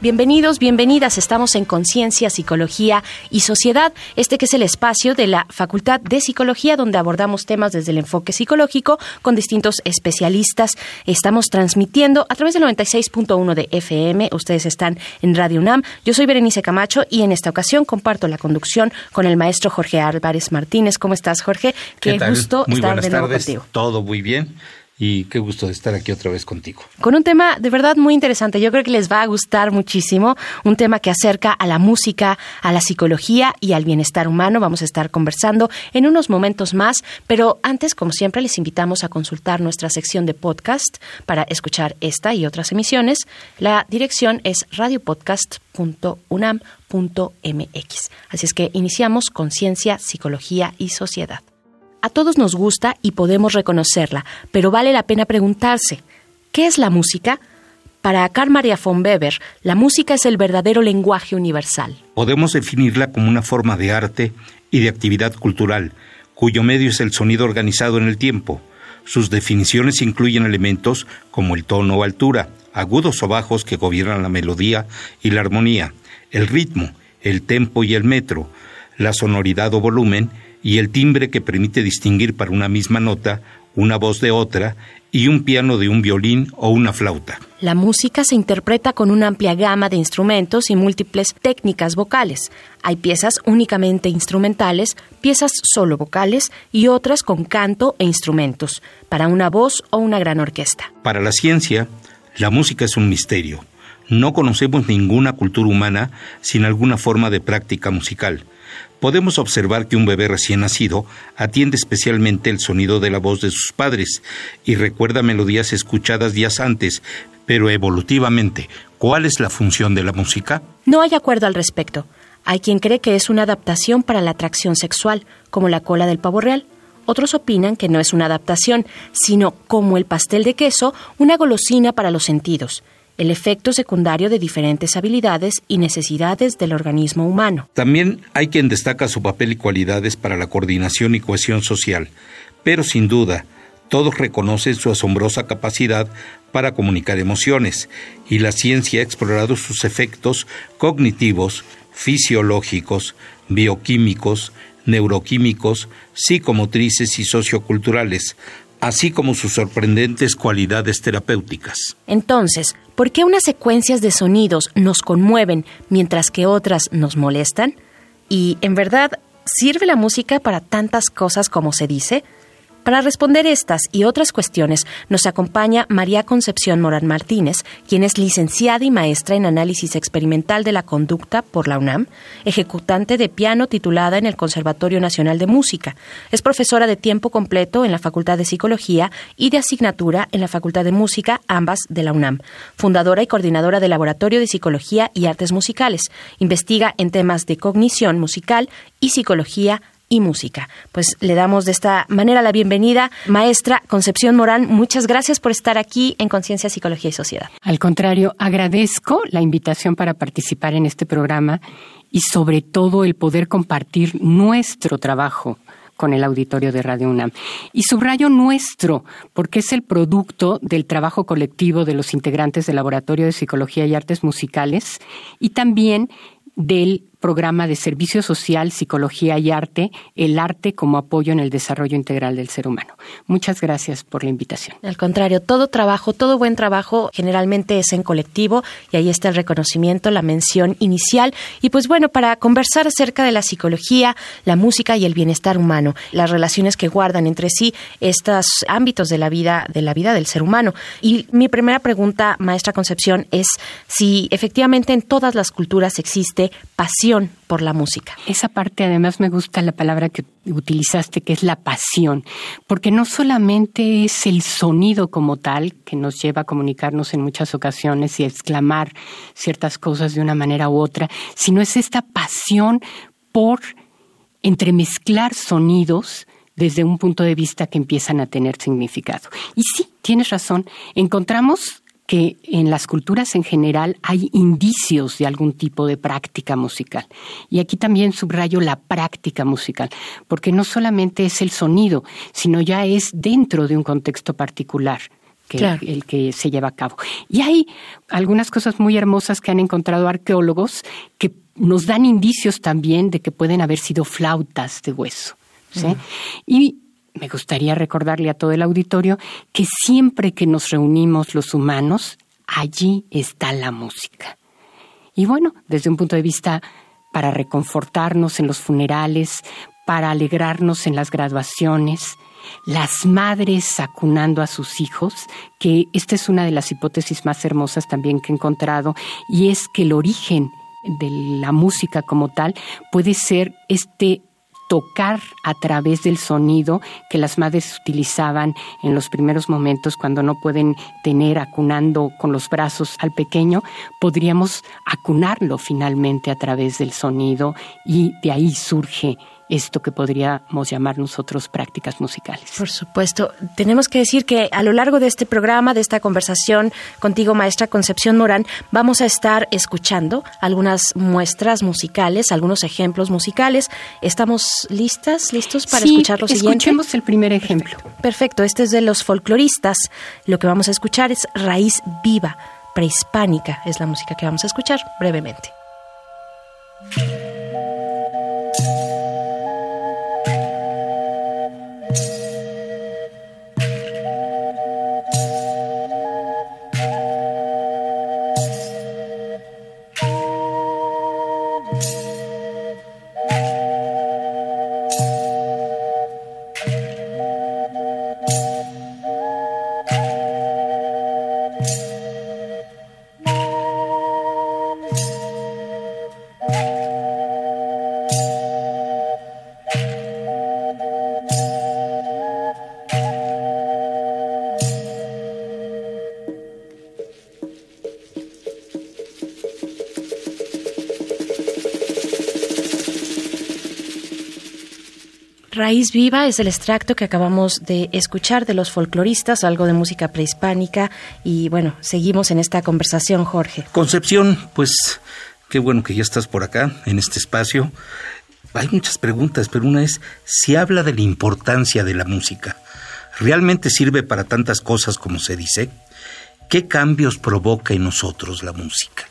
Bienvenidos, bienvenidas. Estamos en Conciencia, Psicología y Sociedad, este que es el espacio de la Facultad de Psicología donde abordamos temas desde el enfoque psicológico con distintos especialistas. Estamos transmitiendo a través del 96.1 de FM. Ustedes están en Radio UNAM. Yo soy Berenice Camacho y en esta ocasión comparto la conducción con el maestro Jorge Álvarez Martínez. ¿Cómo estás, Jorge? Qué, gusto estar de nuevo contigo. Todo muy bien y qué gusto de estar aquí otra vez contigo. Con un tema de verdad muy interesante, yo creo que les va a gustar muchísimo, un tema que acerca a la música, a la psicología y al bienestar humano. Vamos a estar conversando en unos momentos más, pero antes, como siempre, les invitamos a consultar nuestra sección de podcast para escuchar esta y otras emisiones. La dirección es radiopodcast.unam.mx. Así es que iniciamos Conciencia, Psicología y Sociedad. A todos nos gusta y podemos reconocerla, pero vale la pena preguntarse, ¿qué es la música? Para Carl Maria von Weber, la música es el verdadero lenguaje universal. Podemos definirla como una forma de arte y de actividad cultural, cuyo medio es el sonido organizado en el tiempo. Sus definiciones incluyen elementos como el tono o altura, agudos o bajos que gobiernan la melodía y la armonía, el ritmo, el tempo y el metro, la sonoridad o volumen, y el timbre que permite distinguir para una misma nota una voz de otra y un piano de un violín o una flauta. La música se interpreta con una amplia gama de instrumentos y múltiples técnicas vocales. Hay piezas únicamente instrumentales, piezas solo vocales y otras con canto e instrumentos, para una voz o una gran orquesta. Para la ciencia, la música es un misterio. No conocemos ninguna cultura humana sin alguna forma de práctica musical podemos observar que un bebé recién nacido atiende especialmente el sonido de la voz de sus padres y recuerda melodías escuchadas días antes, pero evolutivamente, ¿cuál es la función de la música? No hay acuerdo al respecto. Hay quien cree que es una adaptación para la atracción sexual, como la cola del pavo real. Otros opinan que no es una adaptación, sino, como el pastel de queso, una golosina para los sentidos el efecto secundario de diferentes habilidades y necesidades del organismo humano. También hay quien destaca su papel y cualidades para la coordinación y cohesión social, pero sin duda, todos reconocen su asombrosa capacidad para comunicar emociones, y la ciencia ha explorado sus efectos cognitivos, fisiológicos, bioquímicos, neuroquímicos, psicomotrices y socioculturales, así como sus sorprendentes cualidades terapéuticas. Entonces, ¿por qué unas secuencias de sonidos nos conmueven mientras que otras nos molestan? Y, en verdad, ¿sirve la música para tantas cosas como se dice? Para responder estas y otras cuestiones nos acompaña María Concepción Morán Martínez, quien es licenciada y maestra en análisis experimental de la conducta por la UNAM, ejecutante de piano titulada en el Conservatorio Nacional de Música. Es profesora de tiempo completo en la Facultad de Psicología y de asignatura en la Facultad de Música, ambas de la UNAM. Fundadora y coordinadora del Laboratorio de Psicología y Artes Musicales. Investiga en temas de cognición musical y psicología y música. Pues le damos de esta manera la bienvenida, maestra Concepción Morán. Muchas gracias por estar aquí en Conciencia, Psicología y Sociedad. Al contrario, agradezco la invitación para participar en este programa y sobre todo el poder compartir nuestro trabajo con el auditorio de Radio UNAM. Y subrayo nuestro, porque es el producto del trabajo colectivo de los integrantes del Laboratorio de Psicología y Artes Musicales y también del programa de Servicio Social, Psicología y Arte, el arte como apoyo en el desarrollo integral del ser humano. Muchas gracias por la invitación. Al contrario, todo trabajo, todo buen trabajo generalmente es en colectivo y ahí está el reconocimiento, la mención inicial. Y pues bueno, para conversar acerca de la psicología, la música y el bienestar humano, las relaciones que guardan entre sí estos ámbitos de la vida, de la vida del ser humano. Y mi primera pregunta, maestra Concepción, es si efectivamente en todas las culturas existe pasión por la música. Esa parte además me gusta la palabra que utilizaste, que es la pasión, porque no solamente es el sonido como tal que nos lleva a comunicarnos en muchas ocasiones y a exclamar ciertas cosas de una manera u otra, sino es esta pasión por entremezclar sonidos desde un punto de vista que empiezan a tener significado. Y sí, tienes razón, encontramos que en las culturas en general hay indicios de algún tipo de práctica musical. Y aquí también subrayo la práctica musical, porque no solamente es el sonido, sino ya es dentro de un contexto particular. Que el que se lleva a cabo. Y hay algunas cosas muy hermosas que han encontrado arqueólogos que nos dan indicios también de que pueden haber sido flautas de hueso. Y me gustaría recordarle a todo el auditorio que siempre que nos reunimos los humanos, allí está la música. Y bueno, desde un punto de vista para reconfortarnos en los funerales, para alegrarnos en las graduaciones, las madres acunando a sus hijos, que esta es una de las hipótesis más hermosas también que he encontrado, y es que el origen de la música como tal puede ser este tocar a través del sonido que las madres utilizaban en los primeros momentos cuando no pueden tener acunando con los brazos al pequeño, podríamos acunarlo finalmente a través del sonido y de ahí surge esto que podríamos llamar nosotros prácticas musicales. Por supuesto. Tenemos que decir que a lo largo de este programa, de esta conversación contigo, maestra Concepción Morán, vamos a estar escuchando algunas muestras musicales, algunos ejemplos musicales. ¿Estamos listas, listos para escuchar lo siguiente? Escuchemos el primer ejemplo. Perfecto. Este es de los folcloristas. Lo que vamos a escuchar es Raíz Viva, prehispánica. Es la música que vamos a escuchar brevemente. Raíz Viva es el extracto que acabamos de escuchar de los folcloristas, algo de música prehispánica y bueno, seguimos en esta conversación, Jorge. Concepción, pues qué bueno que ya estás por acá, en este espacio. Hay muchas preguntas, pero una es, si habla de la importancia de la música, ¿realmente sirve para tantas cosas como se dice? ¿Qué cambios provoca en nosotros la música?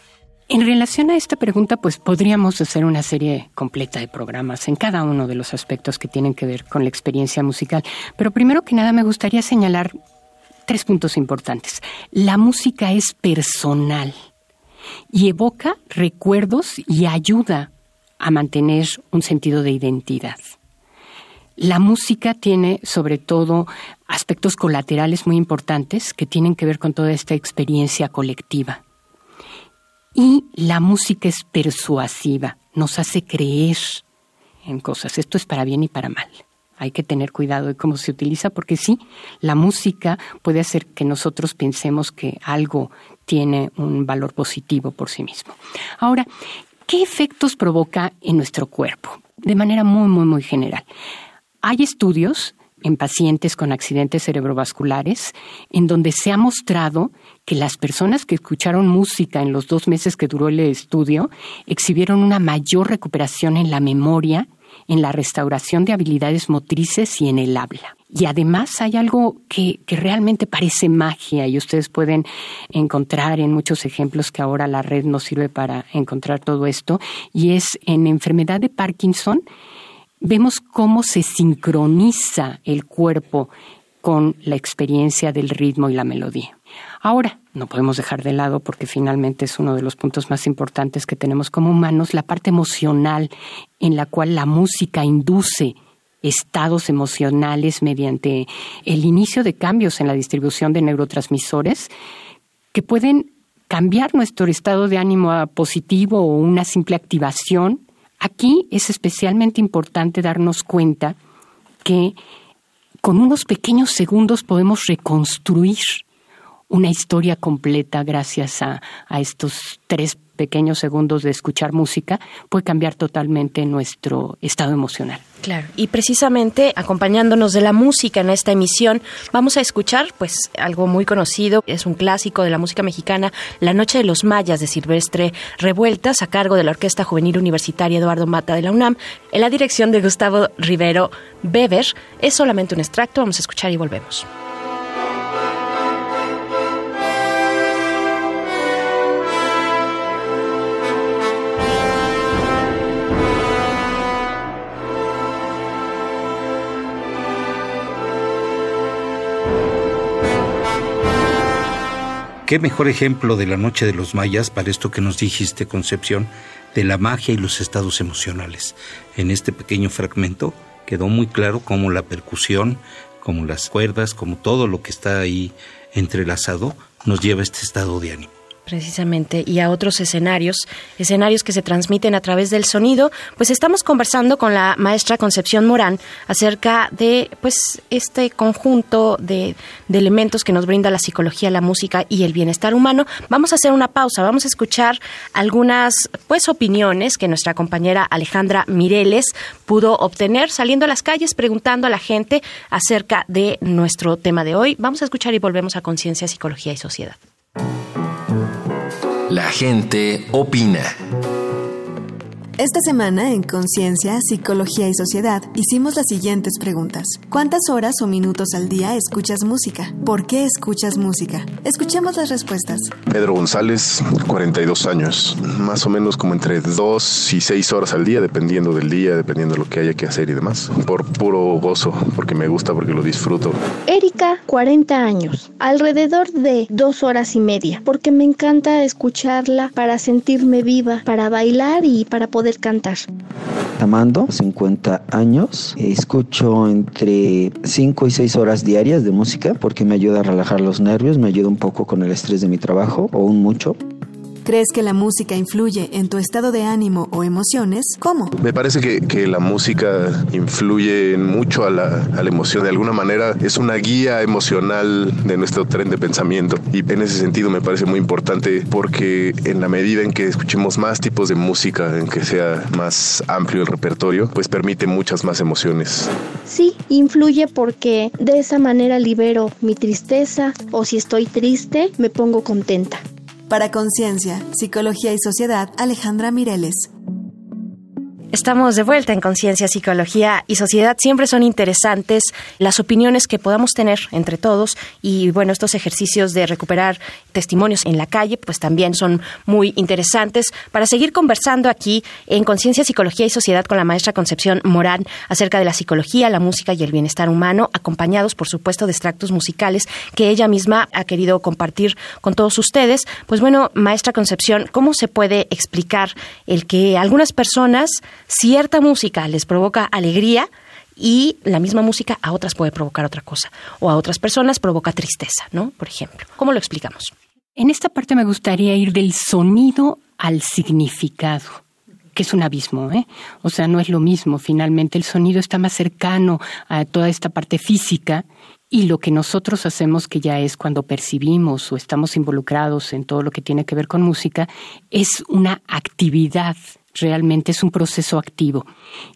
En relación a esta pregunta, pues podríamos hacer una serie completa de programas en cada uno de los aspectos que tienen que ver con la experiencia musical. Pero primero que nada me gustaría señalar tres puntos importantes. La música es personal y evoca recuerdos y ayuda a mantener un sentido de identidad. La música tiene sobre todo aspectos colaterales muy importantes que tienen que ver con toda esta experiencia colectiva. Y la música es persuasiva, nos hace creer en cosas. Esto es para bien y para mal. Hay que tener cuidado de cómo se utiliza porque sí, la música puede hacer que nosotros pensemos que algo tiene un valor positivo por sí mismo. Ahora, ¿qué efectos provoca en nuestro cuerpo? De manera muy, muy, muy general. Hay estudios en pacientes con accidentes cerebrovasculares, en donde se ha mostrado que las personas que escucharon música en los dos meses que duró el estudio exhibieron una mayor recuperación en la memoria, en la restauración de habilidades motrices y en el habla. Y además hay algo que, que, realmente parece magia y ustedes pueden encontrar en muchos ejemplos que ahora la red nos sirve para encontrar todo esto, y es en enfermedad de Parkinson vemos cómo se sincroniza el cuerpo con la experiencia del ritmo y la melodía. Ahora, no podemos dejar de lado, porque finalmente es uno de los puntos más importantes que tenemos como humanos, la parte emocional en la cual la música induce estados emocionales mediante el inicio de cambios en la distribución de neurotransmisores que pueden cambiar nuestro estado de ánimo a positivo o una simple activación Aquí es especialmente importante darnos cuenta que con unos pequeños segundos podemos reconstruir una historia completa gracias a, estos tres pequeños segundos de escuchar música puede cambiar totalmente nuestro estado emocional. Claro, y precisamente acompañándonos de la música en esta emisión, vamos a escuchar pues algo muy conocido, es un clásico de la música mexicana, La Noche de los Mayas de Silvestre Revueltas, a cargo de la Orquesta Juvenil Universitaria Eduardo Mata de la UNAM, en la dirección de Gustavo Rivero Weber. Es solamente un extracto, vamos a escuchar y volvemos. ¿Qué mejor ejemplo de la noche de los mayas para esto que nos dijiste, Concepción, de la magia y los estados emocionales? En este pequeño fragmento quedó muy claro cómo la percusión, como las cuerdas, como todo lo que está ahí entrelazado, nos lleva a este estado de ánimo precisamente y a otros escenarios, escenarios que se transmiten a través del sonido, pues estamos conversando con la maestra Concepción Morán acerca de pues este conjunto de, elementos que nos brinda la psicología, la música y el bienestar humano. Vamos a hacer una pausa, vamos a escuchar algunas pues opiniones que nuestra compañera Alejandra Mireles pudo obtener saliendo a las calles preguntando a la gente acerca de nuestro tema de hoy. Vamos a escuchar y volvemos a Conciencia, Psicología y Sociedad. La gente opina. Esta semana en Conciencia, Psicología y Sociedad hicimos las siguientes preguntas. ¿Cuántas horas o minutos al día escuchas música? ¿Por qué escuchas música? Escuchemos las respuestas. Pedro González, 42 años, más o menos como entre 2 y 6 horas al día, dependiendo del día, dependiendo de lo que haya que hacer y demás. Por puro gozo, porque me gusta, porque lo disfruto. Erika, 40 años, alrededor de 2 horas y media, porque me encanta escucharla para sentirme viva, para bailar y para poder cantar. Amando, 50 años. Escucho entre 5 y 6 horas diarias de música porque me ayuda a relajar los nervios, me ayuda un poco con el estrés de mi trabajo o un mucho. ¿Crees que la música influye en tu estado de ánimo o emociones? ¿Cómo? Me parece que, que la música influye mucho a la, a la, emoción. De alguna manera es una guía emocional de nuestro tren de pensamiento. Y en ese sentido me parece muy importante porque en la medida en que escuchemos más tipos de música, en que sea más amplio el repertorio, pues permite muchas más emociones. Sí, influye porque de esa manera libero mi tristeza o si estoy triste me pongo contenta. Para Conciencia, Psicología y Sociedad, Alejandra Mireles. Estamos de vuelta en Conciencia, Psicología y Sociedad. Siempre son interesantes las opiniones que podamos tener entre todos y bueno, estos ejercicios de recuperar testimonios en la calle pues también son muy interesantes para seguir conversando aquí en Conciencia, Psicología y Sociedad con la maestra Concepción Morán acerca de la psicología, la música y el bienestar humano, acompañados por supuesto de extractos musicales que ella misma ha querido compartir con todos ustedes. Pues bueno, maestra Concepción, ¿cómo se puede explicar el que algunas personas cierta música les provoca alegría y la misma música a otras puede provocar otra cosa o a otras personas provoca tristeza, ¿no? Por ejemplo, ¿cómo lo explicamos? En esta parte me gustaría ir del sonido al significado que es un abismo, ¿eh? O sea, no es lo mismo. Finalmente, el sonido está más cercano a toda esta parte física y lo que nosotros hacemos, que ya es cuando percibimos o estamos involucrados en todo lo que tiene que ver con música, es una actividad realmente es un proceso activo.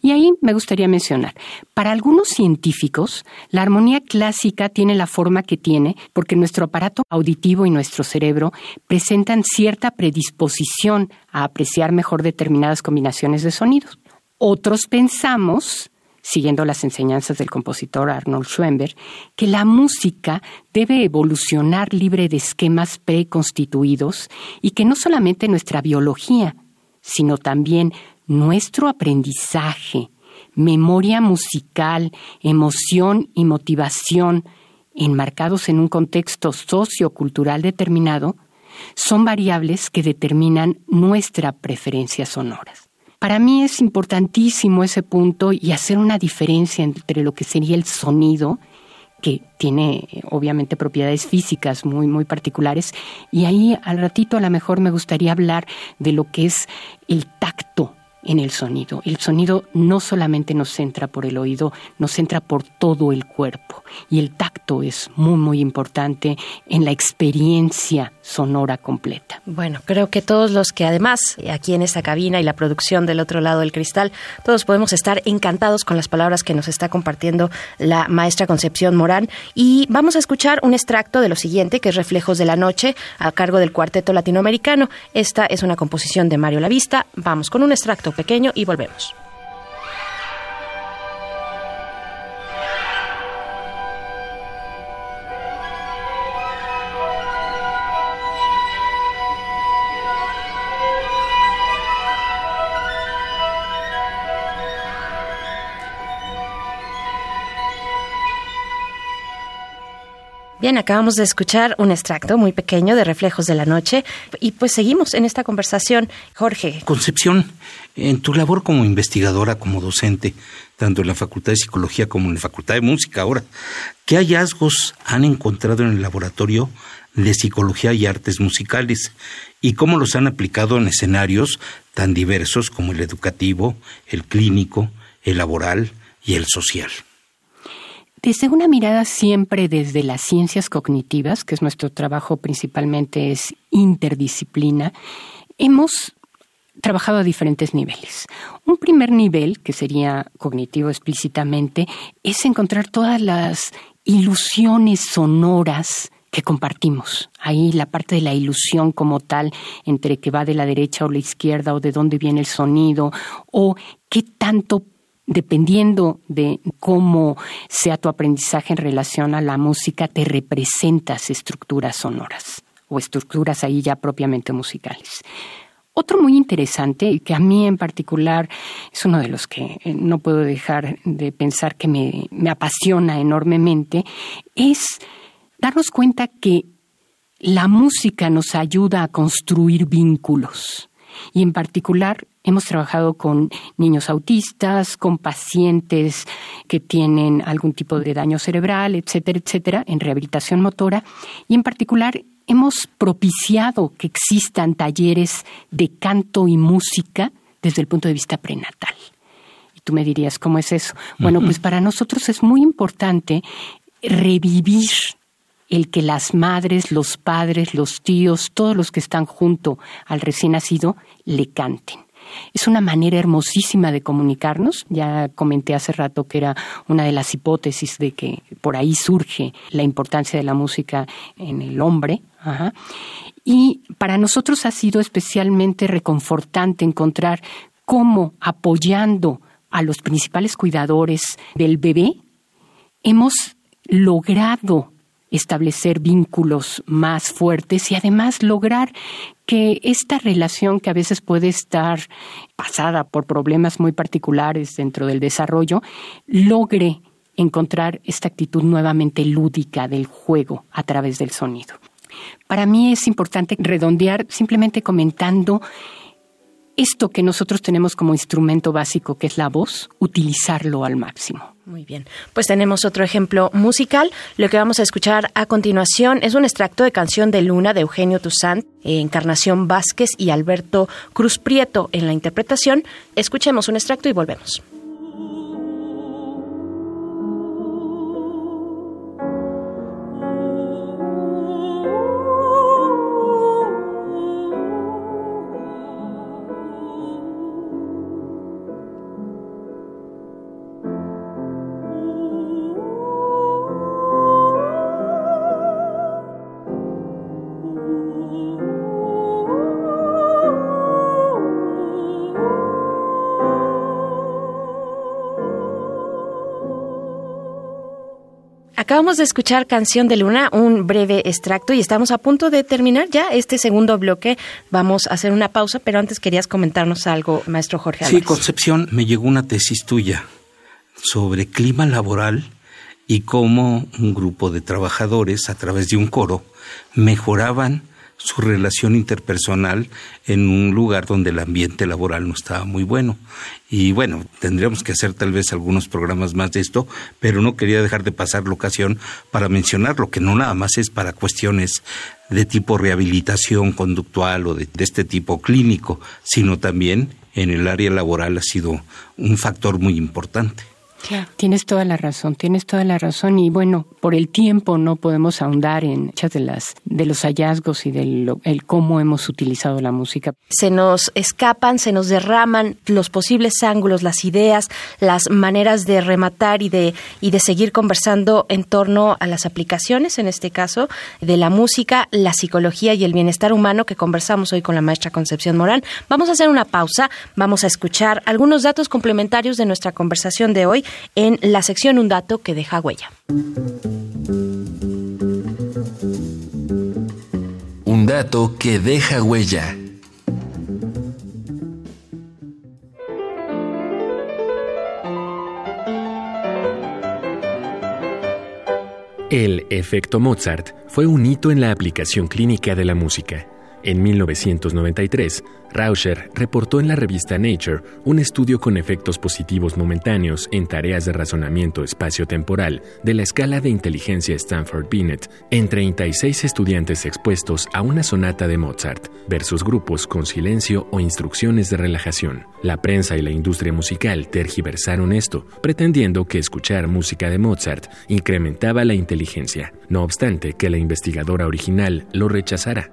Y ahí me gustaría mencionar, para algunos científicos, la armonía clásica tiene la forma que tiene porque nuestro aparato auditivo y nuestro cerebro presentan cierta predisposición a apreciar mejor determinadas combinaciones de sonidos. Otros pensamos siguiendo las enseñanzas del compositor Arnold Schoenberg, que la música debe evolucionar libre de esquemas preconstituidos y que no solamente nuestra biología, sino también nuestro aprendizaje, memoria musical, emoción y motivación enmarcados en un contexto sociocultural determinado, son variables que determinan nuestra preferencia sonoras. Para mí es importantísimo ese punto y hacer una diferencia entre lo que sería el sonido que tiene obviamente propiedades físicas muy, muy particulares. Y ahí al ratito a lo mejor me gustaría hablar de lo que es el tacto en el sonido. El sonido no solamente nos entra por el oído, nos entra por todo el cuerpo. Y el tacto es muy, muy importante en la experiencia sonora completa. Bueno, creo que todos los que además aquí en esta cabina y la producción del otro lado del cristal, todos podemos estar encantados con las palabras que nos está compartiendo la maestra Concepción Morán. Y vamos a escuchar un extracto de lo siguiente, que es Reflejos de la Noche, a cargo del Cuarteto Latinoamericano. Esta es una composición de Mario Lavista. Vamos con un extracto pequeño y volvemos. Bien, acabamos de escuchar un extracto muy pequeño de Reflejos de la Noche y pues seguimos en esta conversación. Jorge. Concepción, en tu labor como investigadora, como docente, tanto en la Facultad de Psicología como en la Facultad de Música ahora, ¿qué hallazgos han encontrado en el laboratorio de Psicología y Artes Musicales y cómo los han aplicado en escenarios tan diversos como el educativo, el clínico, el laboral y el social? Desde una mirada siempre desde las ciencias cognitivas, que es nuestro trabajo principalmente es interdisciplina, hemos trabajado a diferentes niveles. Un primer nivel, que sería cognitivo explícitamente, es encontrar todas las ilusiones sonoras que compartimos. Ahí la parte de la ilusión como tal, entre que va de la derecha o la izquierda, o de dónde viene el sonido, o qué tanto dependiendo de cómo sea tu aprendizaje en relación a la música, te representas estructuras sonoras o estructuras ahí ya propiamente musicales. Otro muy interesante, y que a mí en particular es uno de los que eh, no puedo dejar de pensar que me, me apasiona enormemente, es darnos cuenta que la música nos ayuda a construir vínculos. Y en particular Hemos trabajado con niños autistas, con pacientes que tienen algún tipo de daño cerebral, etcétera, etcétera, en rehabilitación motora y en particular hemos propiciado que existan talleres de canto y música desde el punto de vista prenatal. Y tú me dirías, ¿cómo es eso? Bueno, pues para nosotros es muy importante revivir el que las madres, los padres, los tíos, todos los que están junto al recién nacido, le canten. Es una manera hermosísima de comunicarnos. Ya comenté hace rato que era una de las hipótesis de que por ahí surge la importancia de la música en el hombre. Y para nosotros ha sido especialmente reconfortante encontrar cómo apoyando a los principales cuidadores del bebé, hemos logrado establecer vínculos más fuertes y además lograr que esta relación que a veces puede estar pasada por problemas muy particulares dentro del desarrollo, logre encontrar esta actitud nuevamente lúdica del juego a través del sonido. Para mí es importante redondear simplemente comentando esto que nosotros tenemos como instrumento básico, que es la voz, utilizarlo al máximo. Muy bien, pues tenemos otro ejemplo musical. Lo que vamos a escuchar a continuación es un extracto de Canción de Luna de Eugenio Toussaint, Encarnación Vázquez y Alberto Cruz Prieto en la interpretación. Escuchemos un extracto y volvemos. Acabamos de escuchar Canción de Luna, un breve extracto, y estamos a punto de terminar ya este segundo bloque. Vamos a hacer una pausa, pero antes querías comentarnos algo, maestro Jorge Sí, Concepción, me llegó una tesis tuya sobre clima laboral y cómo un grupo de trabajadores, a través de un coro, mejoraban su relación interpersonal en un lugar donde el ambiente laboral no estaba muy bueno. Y bueno, tendríamos que hacer tal vez algunos programas más de esto, pero no quería dejar de pasar la ocasión para mencionar lo que no nada más es para cuestiones de tipo rehabilitación conductual o de, de este tipo clínico, sino también en el área laboral ha sido un factor muy importante. Tienes toda la razón, tienes toda la razón y bueno, por el tiempo no podemos ahondar en muchas de las de los hallazgos y del el cómo hemos utilizado la música. Se nos escapan, se nos derraman los posibles ángulos, las ideas, las maneras de rematar y de y de seguir conversando en torno a las aplicaciones, en este caso, de la música, la psicología y el bienestar humano que conversamos hoy con la maestra Concepción Morán. Vamos a hacer una pausa, vamos a escuchar algunos datos complementarios de nuestra conversación de hoy en la sección Un dato que deja huella. Un dato que deja huella. El efecto Mozart fue un hito en la aplicación clínica de la música. En 1993, Rauscher reportó en la revista Nature un estudio con efectos positivos momentáneos en tareas de razonamiento espacio-temporal de la escala de inteligencia Stanford Binet en 36 estudiantes expuestos a una sonata de Mozart versus grupos con silencio o instrucciones de relajación. La prensa y la industria musical tergiversaron esto, pretendiendo que escuchar música de Mozart incrementaba la inteligencia, no obstante que la investigadora original lo rechazara.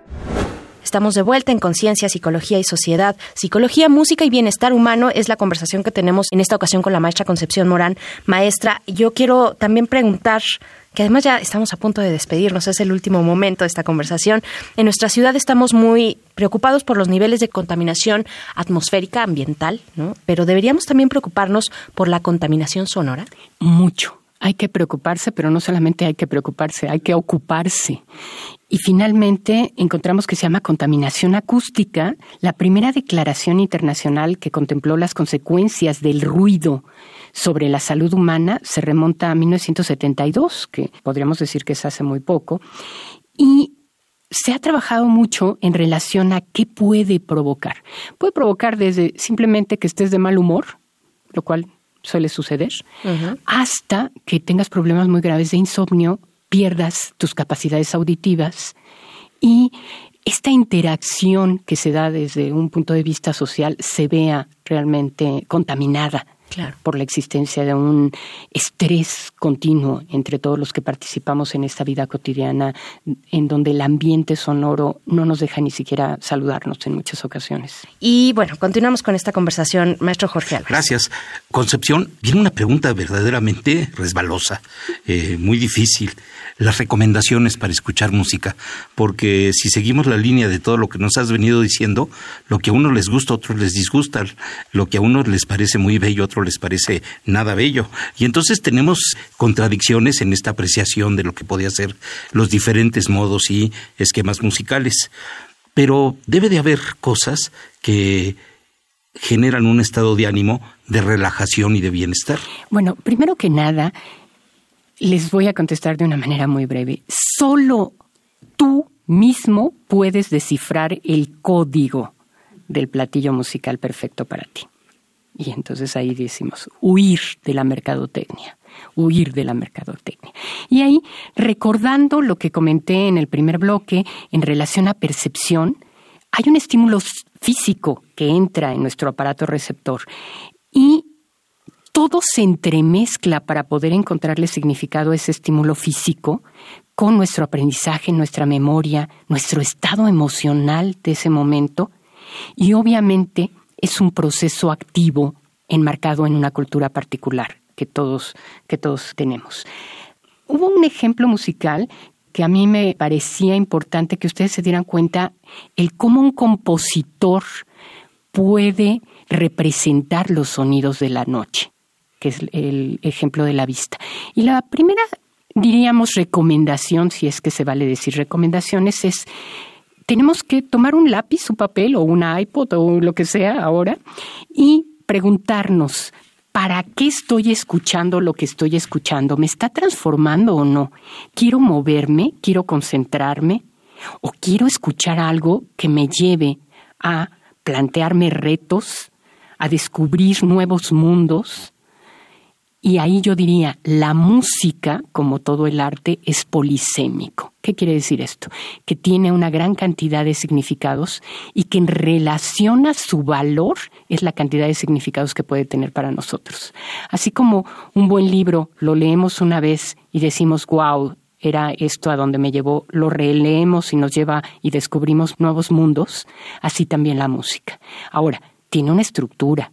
Estamos de vuelta en Conciencia, Psicología y Sociedad. Psicología, Música y Bienestar Humano es la conversación que tenemos en esta ocasión con la maestra Concepción Morán. Maestra, yo quiero también preguntar que además ya estamos a punto de despedirnos, es el último momento de esta conversación. En nuestra ciudad estamos muy preocupados por los niveles de contaminación atmosférica, ambiental, ¿no? Pero deberíamos también preocuparnos por la contaminación sonora. Mucho. Hay que preocuparse, pero no solamente hay que preocuparse, hay que ocuparse. Y finalmente encontramos que se llama contaminación acústica, la primera declaración internacional que contempló las consecuencias del ruido sobre la salud humana se remonta a 1972, que podríamos decir que es hace muy poco, y se ha trabajado mucho en relación a qué puede provocar. Puede provocar desde simplemente que estés de mal humor, lo cual suele suceder, hasta que tengas problemas muy graves de insomnio, pierdas tus capacidades auditivas y esta interacción que se da desde un punto de vista social se vea realmente contaminada por la existencia de un estrés continuo entre todos los que participamos en esta vida cotidiana, en donde el ambiente sonoro no nos deja ni siquiera saludarnos en muchas ocasiones. Y bueno, continuamos con esta conversación, maestro Jorge Álvarez. Gracias. Concepción, viene una pregunta verdaderamente resbalosa, eh, muy difícil. Las recomendaciones para escuchar música, porque si seguimos la línea de todo lo que nos has venido diciendo, lo que a unos les gusta, a otros les disgusta, lo que a unos les parece muy bello, a otros les parece nada bello. Y entonces tenemos contradicciones en esta apreciación de lo que podía ser los diferentes modos y esquemas musicales. Pero debe de haber cosas que generan un estado de ánimo de relajación y de bienestar. Bueno, primero que nada, les voy a contestar de una manera muy breve. Solo tú mismo puedes descifrar el código del platillo musical perfecto para ti. Y entonces ahí decimos, huir de la mercadotecnia, huir de la mercadotecnia. Y ahí, recordando lo que comenté en el primer bloque en relación a percepción, hay un estímulo físico que entra en nuestro aparato receptor y todo se entremezcla para poder encontrarle significado a ese estímulo físico con nuestro aprendizaje, nuestra memoria, nuestro estado emocional de ese momento y obviamente es un proceso activo enmarcado en una cultura particular que todos, que todos tenemos. Hubo un ejemplo musical que a mí me parecía importante que ustedes se dieran cuenta el cómo un compositor puede representar los sonidos de la noche, que es el ejemplo de la vista. Y la primera, diríamos, recomendación, si es que se vale decir recomendaciones, es tenemos que tomar un lápiz, un papel o un iPod o lo que sea ahora y preguntarnos, ¿para qué estoy escuchando lo que estoy escuchando? ¿Me está transformando o no? ¿Quiero moverme? ¿Quiero concentrarme? o quiero escuchar algo que me lleve a plantearme retos, a descubrir nuevos mundos. Y ahí yo diría, la música, como todo el arte, es polisémico. ¿Qué quiere decir esto? Que tiene una gran cantidad de significados y que en relación a su valor es la cantidad de significados que puede tener para nosotros. Así como un buen libro lo leemos una vez y decimos, wow, era esto a donde me llevó, lo releemos y nos lleva y descubrimos nuevos mundos, así también la música. Ahora, tiene una estructura,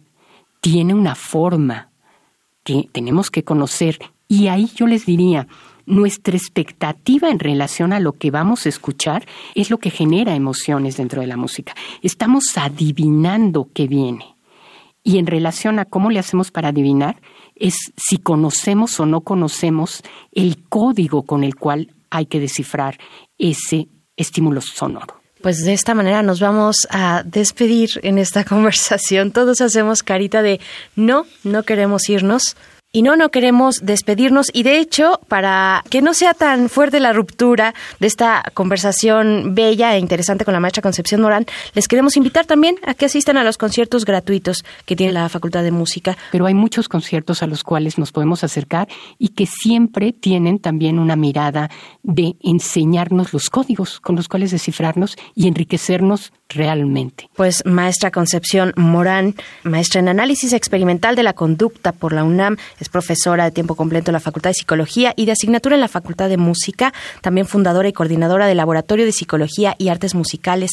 tiene una forma, que tenemos que conocer y ahí yo les diría, nuestra expectativa en relación a lo que vamos a escuchar es lo que genera emociones dentro de la música. Estamos adivinando qué viene. Y en relación a cómo le hacemos para adivinar, es si conocemos o no conocemos el código con el cual hay que descifrar ese estímulo sonoro. Pues de esta manera nos vamos a despedir en esta conversación. Todos hacemos carita de no, no queremos irnos. Y no, no queremos despedirnos y de hecho, para que no sea tan fuerte la ruptura de esta conversación bella e interesante con la maestra Concepción Morán, les queremos invitar también a que asistan a los conciertos gratuitos que tiene la Facultad de Música. Pero hay muchos conciertos a los cuales nos podemos acercar y que siempre tienen también una mirada de enseñarnos los códigos con los cuales descifrarnos y enriquecernos realmente. Pues maestra Concepción Morán, maestra en análisis experimental de la conducta por la UNAM, es profesora de tiempo completo en la Facultad de Psicología y de asignatura en la Facultad de Música, también fundadora y coordinadora del Laboratorio de Psicología y Artes Musicales.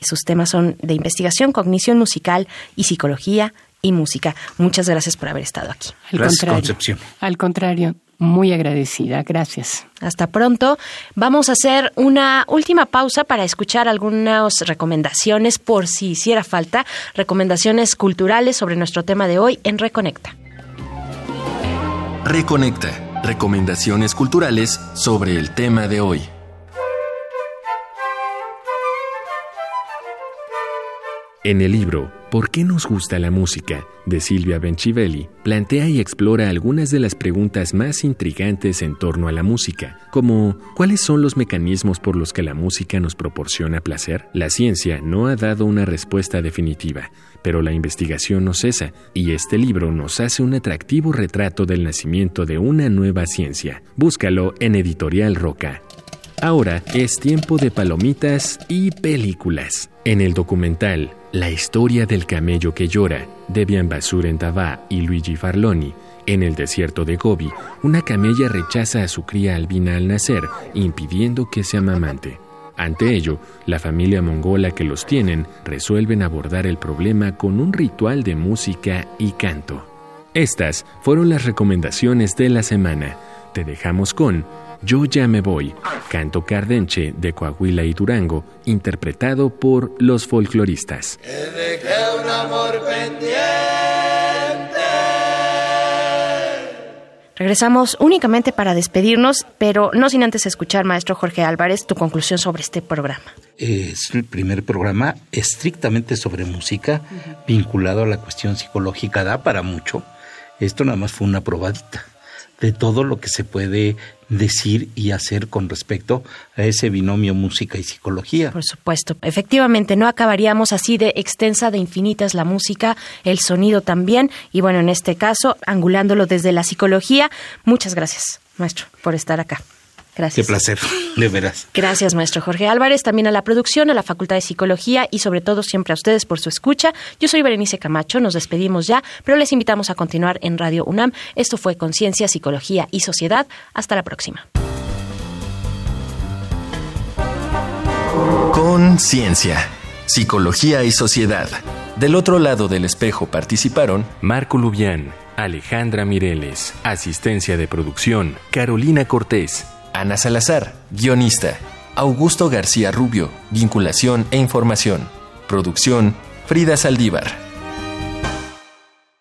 Y sus temas son de investigación, cognición musical y psicología y música. Muchas gracias por haber estado aquí. Al gracias, Concepción. Al contrario, muy agradecida, gracias. Hasta pronto. Vamos a hacer una última pausa para escuchar algunas recomendaciones, por si hiciera falta, recomendaciones culturales sobre nuestro tema de hoy en Reconecta. Reconecta, recomendaciones culturales sobre el tema de hoy. En el libro ¿Por qué nos gusta la música? de Silvia Bencivelli plantea y explora algunas de las preguntas más intrigantes en torno a la música, como ¿cuáles son los mecanismos por los que la música nos proporciona placer? La ciencia no ha dado una respuesta definitiva, pero la investigación no cesa, y este libro nos hace un atractivo retrato del nacimiento de una nueva ciencia. Búscalo en Editorial Roca. Ahora es tiempo de palomitas y películas. En el documental La historia del camello que llora, de Bian Basura y Luigi Farloni, en el desierto de Gobi, una camella rechaza a su cría albina al nacer, impidiendo que sea mamante. Ante ello, la familia mongola que los tienen resuelven abordar el problema con un ritual de música y canto. Estas fueron las recomendaciones de la semana. Te dejamos con yo ya me voy, canto cardenche de Coahuila y Durango, interpretado por los folcloristas. Regresamos únicamente para despedirnos, pero no sin antes escuchar, maestro Jorge Álvarez, tu conclusión sobre este programa. Es el primer programa estrictamente sobre música, vinculado a la cuestión psicológica, da para mucho. Esto nada más fue una probadita de todo lo que se puede decir y hacer con respecto a ese binomio música y psicología. Por supuesto, efectivamente, no acabaríamos así de extensa, de infinitas la música, el sonido también, y bueno, en este caso, angulándolo desde la psicología. Muchas gracias, maestro, por estar acá. Gracias. Qué placer, de veras. Gracias, maestro Jorge Álvarez, también a la producción, a la Facultad de Psicología y sobre todo siempre a ustedes por su escucha. Yo soy Berenice Camacho, nos despedimos ya, pero les invitamos a continuar en Radio UNAM. Esto fue Conciencia, Psicología y Sociedad. Hasta la próxima. Conciencia, Psicología y Sociedad. Del otro lado del espejo participaron Marco Lubián, Alejandra Mireles, asistencia de producción, Carolina Cortés. Ana Salazar, guionista. Augusto García Rubio, vinculación e información. Producción, Frida Saldívar.